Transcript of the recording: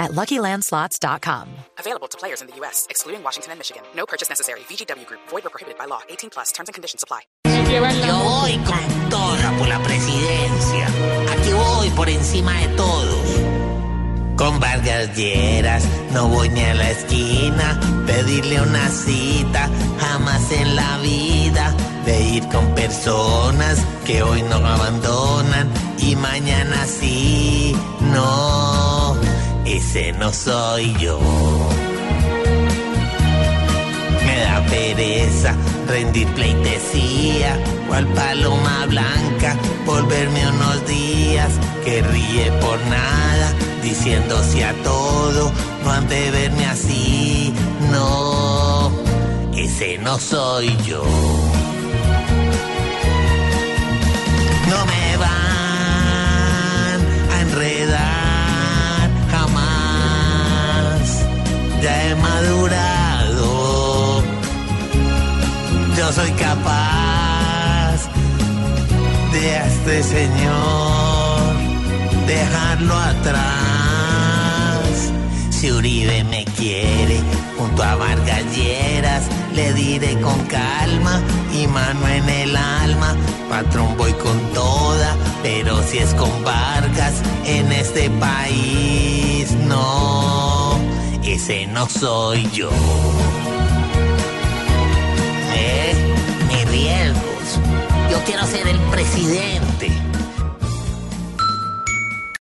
at LuckyLandSlots.com. Available to players in the U.S., excluding Washington and Michigan. No purchase necessary. VGW Group. Void or prohibited by law. 18 plus. Terms and conditions apply. Yo voy con toda por la presidencia. Aquí voy por encima de todos. Con Vargas Lleras no voy ni a la esquina. Pedirle una cita jamás en la vida. De ir con personas que hoy no abandonan y mañana sí. Ese no soy yo. Me da pereza rendir pleitesía, cual paloma blanca, volverme unos días que ríe por nada, diciendo sí a todo, no han de verme así, no, ese no soy yo. Madurado yo soy capaz de a este señor dejarlo atrás. Si Uribe me quiere junto a Vargas Lleras, le diré con calma y mano en el alma. Patrón voy con toda, pero si es con Vargas en este país, ese no soy yo. ¿Eh? Ni riesgos. Yo quiero ser el presidente.